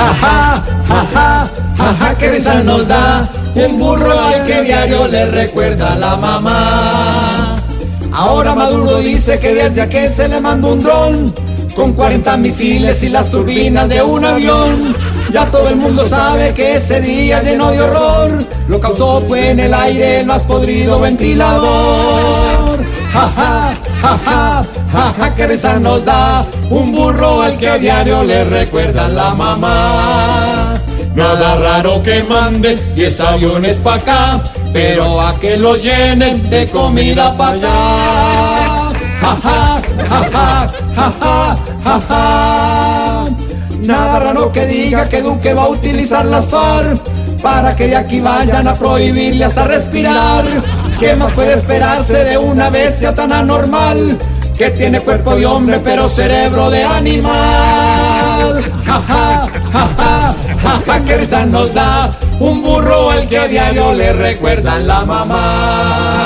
Ja, ja, ja, qué risa nos da. Un burro al que diario le recuerda a la mamá. Ahora Maduro dice que desde aquí se le mandó un dron con 40 misiles y las turbinas de un avión. Ya todo el mundo sabe que ese día lleno de horror lo causó fue en el aire el más podrido ventilador. Ja ja, ja que risa nos da un burro al que a diario le recuerda la mamá. Nada raro que manden 10 aviones pa' acá, pero a que los llenen de comida pa' allá. Ja, ja ja, ja ja, ja ja. Nada raro que diga que Duque va a utilizar las FARC para que de aquí vayan a prohibirle hasta respirar. ¿Qué más puede esperarse de una bestia tan anormal que tiene cuerpo de hombre pero cerebro de animal? Ja ja, ja ja, ja ja, que risa nos da un burro al que a diario le recuerdan la mamá.